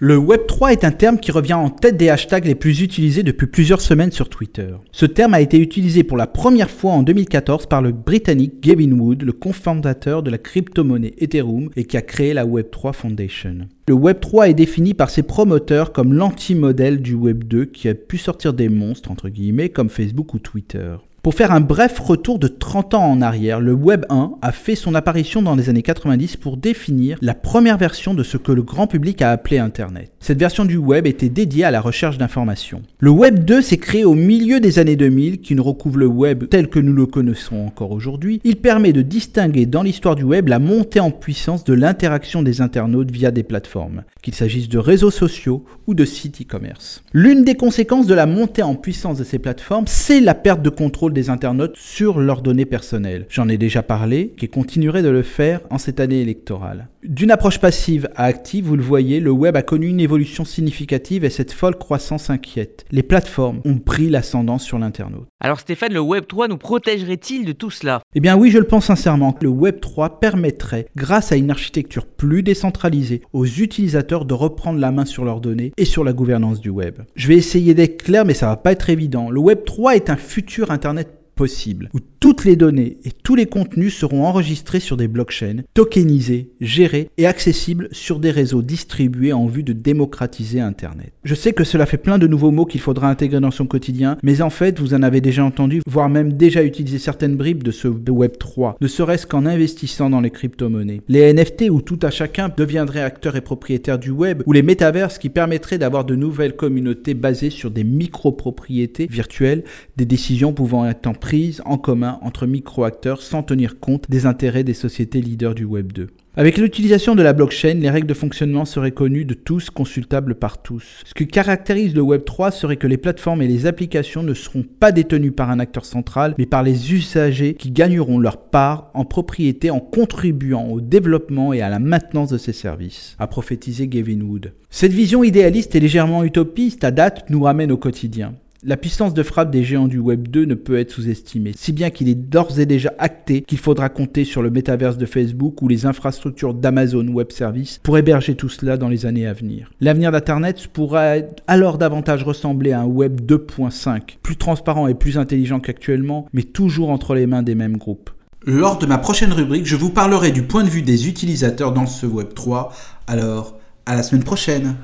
Le Web3 est un terme qui revient en tête des hashtags les plus utilisés depuis plusieurs semaines sur Twitter. Ce terme a été utilisé pour la première fois en 2014 par le Britannique Gavin Wood, le cofondateur de la crypto-monnaie Ethereum et qui a créé la Web3 Foundation. Le Web3 est défini par ses promoteurs comme l'anti-modèle du Web2 qui a pu sortir des monstres entre guillemets comme Facebook ou Twitter. Pour faire un bref retour de 30 ans en arrière, le Web 1 a fait son apparition dans les années 90 pour définir la première version de ce que le grand public a appelé Internet. Cette version du web était dédiée à la recherche d'informations. Le Web 2 s'est créé au milieu des années 2000, qui ne recouvre le web tel que nous le connaissons encore aujourd'hui. Il permet de distinguer dans l'histoire du web la montée en puissance de l'interaction des internautes via des plateformes, qu'il s'agisse de réseaux sociaux ou de sites e-commerce. L'une des conséquences de la montée en puissance de ces plateformes, c'est la perte de contrôle des internautes sur leurs données personnelles. J'en ai déjà parlé, qui continuerait de le faire en cette année électorale. D'une approche passive à active, vous le voyez, le web a connu une évolution significative et cette folle croissance inquiète. Les plateformes ont pris l'ascendant sur l'internaute. Alors Stéphane, le Web 3 nous protégerait-il de tout cela? Eh bien oui, je le pense sincèrement. Le Web 3 permettrait, grâce à une architecture plus décentralisée, aux utilisateurs de reprendre la main sur leurs données et sur la gouvernance du web. Je vais essayer d'être clair, mais ça va pas être évident. Le Web 3 est un futur Internet possible, où toutes les données et tous les contenus seront enregistrés sur des blockchains, tokenisés, gérés et accessibles sur des réseaux distribués en vue de démocratiser Internet. Je sais que cela fait plein de nouveaux mots qu'il faudra intégrer dans son quotidien, mais en fait, vous en avez déjà entendu, voire même déjà utilisé certaines bribes de ce Web 3, ne serait-ce qu'en investissant dans les crypto-monnaies. Les NFT où tout à chacun deviendrait acteur et propriétaire du web, ou les métaverses qui permettraient d'avoir de nouvelles communautés basées sur des micro-propriétés virtuelles, des décisions pouvant être en prise en commun entre micro-acteurs sans tenir compte des intérêts des sociétés leaders du Web 2. Avec l'utilisation de la blockchain, les règles de fonctionnement seraient connues de tous, consultables par tous. Ce qui caractérise le Web 3 serait que les plateformes et les applications ne seront pas détenues par un acteur central, mais par les usagers qui gagneront leur part en propriété en contribuant au développement et à la maintenance de ces services, a prophétisé Gavin Wood. Cette vision idéaliste et légèrement utopiste à date nous ramène au quotidien. La puissance de frappe des géants du Web 2 ne peut être sous-estimée, si bien qu'il est d'ores et déjà acté qu'il faudra compter sur le métaverse de Facebook ou les infrastructures d'Amazon Web Services pour héberger tout cela dans les années à venir. L'avenir d'Internet pourra alors davantage ressembler à un Web 2.5, plus transparent et plus intelligent qu'actuellement, mais toujours entre les mains des mêmes groupes. Lors de ma prochaine rubrique, je vous parlerai du point de vue des utilisateurs dans ce Web 3, alors à la semaine prochaine